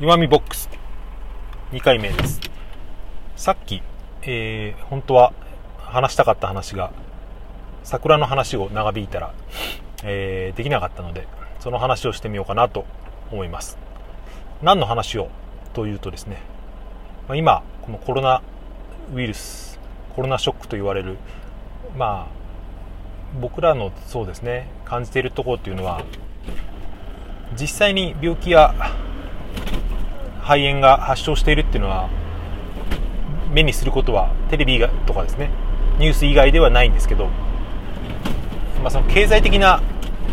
弱みボックス2回目です。さっき、えー、本当は話したかった話が桜の話を長引いたら、えー、できなかったのでその話をしてみようかなと思います。何の話をというとですね今このコロナウイルスコロナショックと言われるまあ僕らのそうですね感じているところっていうのは実際に病気や肺炎が発症しているっていうのは目にすることはテレビとかですねニュース以外ではないんですけど、まあ、その経済的な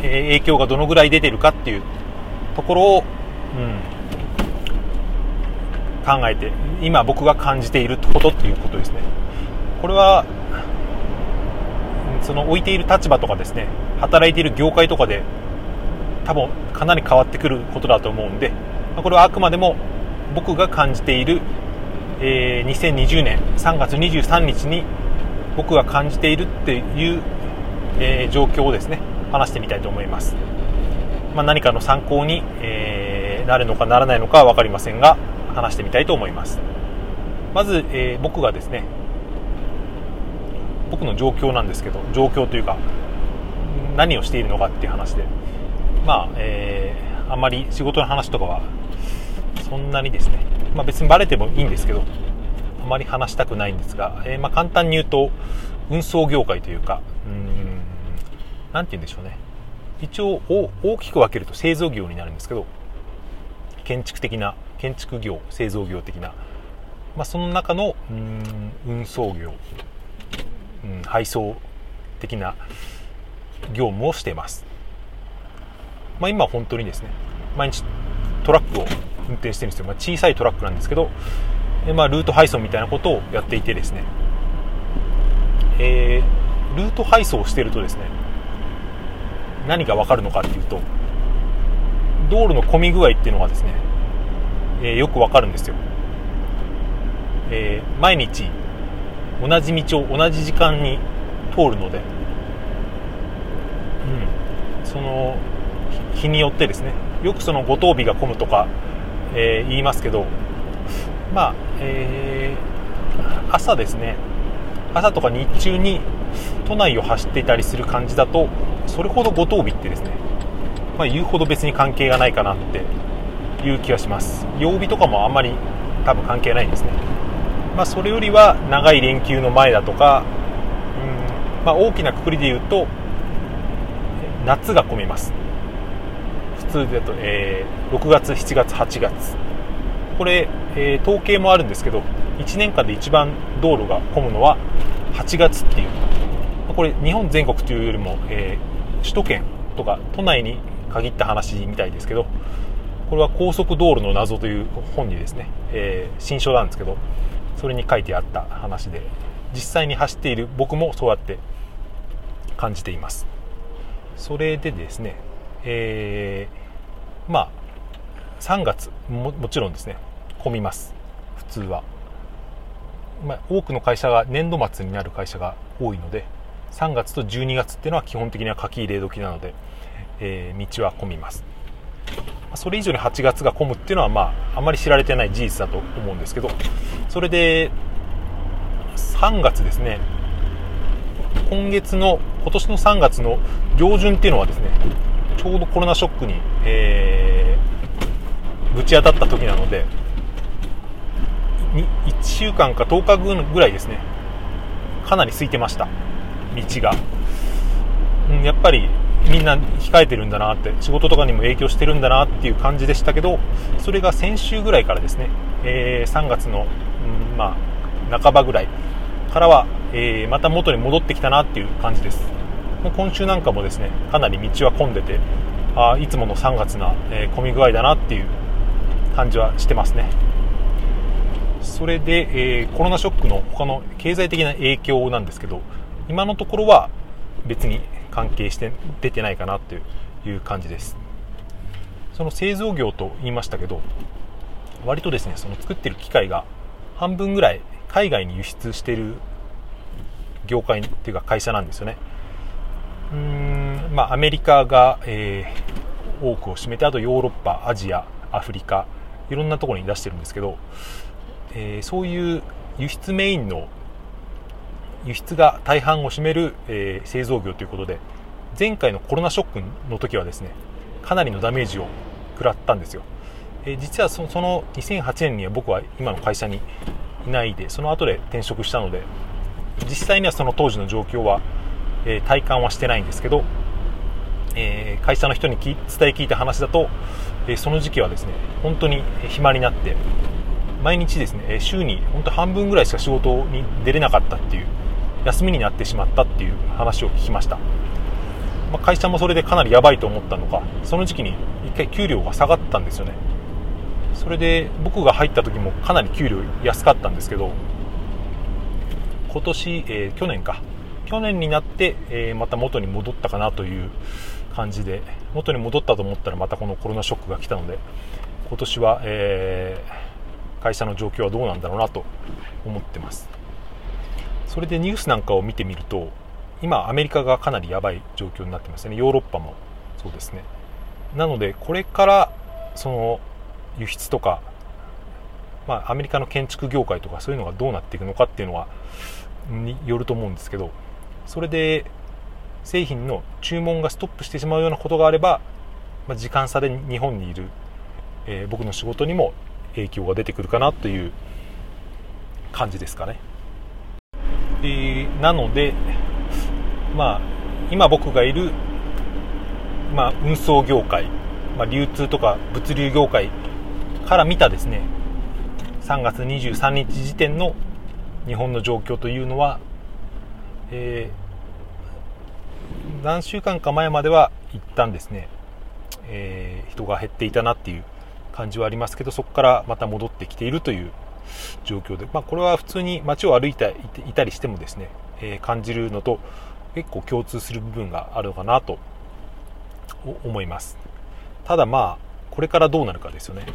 影響がどのぐらい出てるかっていうところを、うん、考えて今僕が感じていることっていうことですね。これはその置いている立場とかですね働いている業界とかで多分かなり変わってくることだと思うんでこれはあくまでも僕が感じている、えー、2020年3月23日に僕が感じているっていう、えー、状況をですね話してみたいと思います、まあ、何かの参考に、えー、なるのかならないのかは分かりませんが話してみたいと思います。まず、えー、僕がですね僕の状況なんですけど状況というか何をしているのかっていう話でまあ、えー、あんまり仕事の話とかはそんなにですね、まあ、別にバレてもいいんですけどあまり話したくないんですが、えー、ま、簡単に言うと運送業界というかうん何て言うんでしょうね。一応大きく分けると製造業になるんですけど建築的な建築業製造業的な、まあ、その中の運送業、配送的な業務をしています、まあ、今本当にですね毎日トラックを運転してるんですよ、まあ、小さいトラックなんですけど、でまあ、ルート配送みたいなことをやっていてですね、えー、ルート配送をしてるとですね何が分かるのかっていうと道路の混み具合っていうのがですね、えー、よく分かるんですよ、えー、毎日同じ道を同じ時間に通るので、うん、その日によってですねよくその五等日が混むとかえー、言いますけど、まあえー、朝ですね。朝とか日中に都内を走っていたりする感じだとそれほど五等日ってですね、まあ、言うほど別に関係がないかなっていう気がします。曜日とかもあんまり多分関係ないんですね、まあ、それよりは長い連休の前だとかうん、まあ、大きなくくりで言うと夏が混みます。だと、えー、6月、7月、8月。これ、えー、統計もあるんですけど1年間で一番道路が混むのは8月っていう。これ日本全国というよりも、えー、首都圏とか都内に限った話みたいですけどこれは高速道路の謎という本にですね、えー、新書なんですけどそれに書いてあった話で実際に走っている僕もそうやって感じています。それでですね、えーまあ3月ももちろんですね。混みます。普通は、まあ、多くの会社が年度末になる会社が多いので3月と12月っていうのは基本的には書き入れ時なので、えー、道は混みます。それ以上に8月が混むっていうのは、まあ、あまり知られてない事実だと思うんですけどそれで3月ですね。今月の今年の3月の上旬っていうのはですねちょうどコロナショックに、えー、ぶち当たった時なので1週間か10日ぐらいですね。かなり空いてました。道が、ん、やっぱりみんな控えてるんだなって仕事とかにも影響してるんだなっていう感じでしたけどそれが先週ぐらいからですね、えー、3月の、うん、まあ、半ばぐらいからは、えー、また元に戻ってきたなっていう感じです。今週なんかもですねかなり道は混んでてあいつもの3月な、えー、混み具合だなっていう感じはしてますね。それで、えー、コロナショックの他の経済的な影響なんですけど今のところは別に関係して出てないかなという感じです。その製造業と言いましたけど割とですねその作ってる機械が半分ぐらい海外に輸出してる業界っていうか会社なんですよね。うーんまあ、アメリカが、えー、多くを占めてあとヨーロッパアジアアフリカいろんなところに出してるんですけど、えー、そういう輸出メインの輸出が大半を占める、えー、製造業ということで前回のコロナショックの時はですねかなりのダメージを食らったんですよ、えー、実はその2008年には僕は今の会社にいないでその後で転職したので実際にはその当時の状況は、えー、体感はしてないんですけど、えー、会社の人に伝え聞いた話だと、え、その時期はですね本当に暇になって毎日ですね週に本当半分ぐらいしか仕事に出れなかったっていう休みになってしまったっていう話を聞きました、まあ、会社もそれでかなりやばいと思ったのかその時期に1回給料が下がったんですよね。それで僕が入った時もかなり給料安かったんですけど今年、えー、去年か。去年になって、えー、また元に戻ったかなという感じで元に戻ったと思ったらまたこのコロナショックが来たので今年は、えー、会社の状況はどうなんだろうなと思ってます。それでニュースなんかを見てみると今アメリカがかなりやばい状況になってますよね。ヨーロッパもそうですね。なのでこれからその輸出とか、まあ、アメリカの建築業界とかそういうのがどうなっていくのかっていうのはによると思うんですけどそれで製品の注文がストップしてしまうようなことがあれば、まあ、時間差で日本にいる、えー、僕の仕事にも影響が出てくるかなという感じですかね。えー、なので、まあ、今僕がいる、まあ、運送業界、まあ、流通とか物流業界から見たですね3月23日時点の日本の状況というのは、えー、何週間か前までは一旦ですね、えー、人が減っていたなっていう感じはありますけどそこからまた戻ってきているという状況で、まあ、これは普通に街を歩いていたりしてもですね、えー、感じるのと結構共通する部分があるのかなと思います。ただまあこれからどうなるかですよね。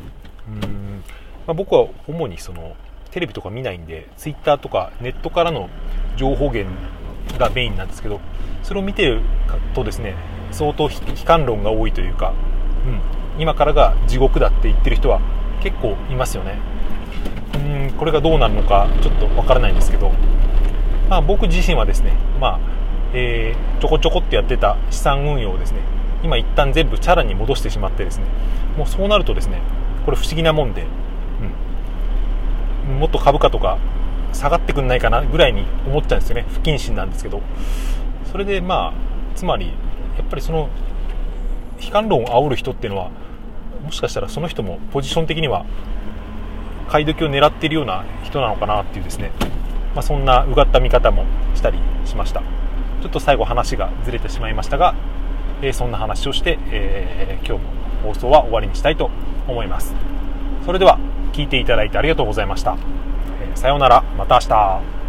うん、まあ、僕は主にそのテレビとか見ないんでツイッターとかネットからの情報源がメインなんですけどそれを見てるとですね相当悲観論が多いというか、うん、今からが地獄だって言ってる人は結構いますよね。うんこれがどうなるのかちょっとわからないんですけど、まあ、僕自身はですね、まあえー、ちょこちょこってやってた資産運用をですね今一旦全部チャラに戻してしまってですねもうそうなるとですねこれ不思議なもんで、うん、もっと株価とか下がってくんないかなぐらいに思っちゃうんですよね。不謹慎なんですけど。それでまあつまりやっぱりその悲観論を煽る人っていうのはもしかしたらその人もポジション的には買い時を狙っているような人なのかなっていうですね、まあ、そんなうがった見方もしたりしました。ちょっと最後話がずれてしまいましたが、えー、そんな話をして、えー、今日も放送は終わりにしたいと思います。それでは聞いていただいてありがとうございました、さようなら。また明日。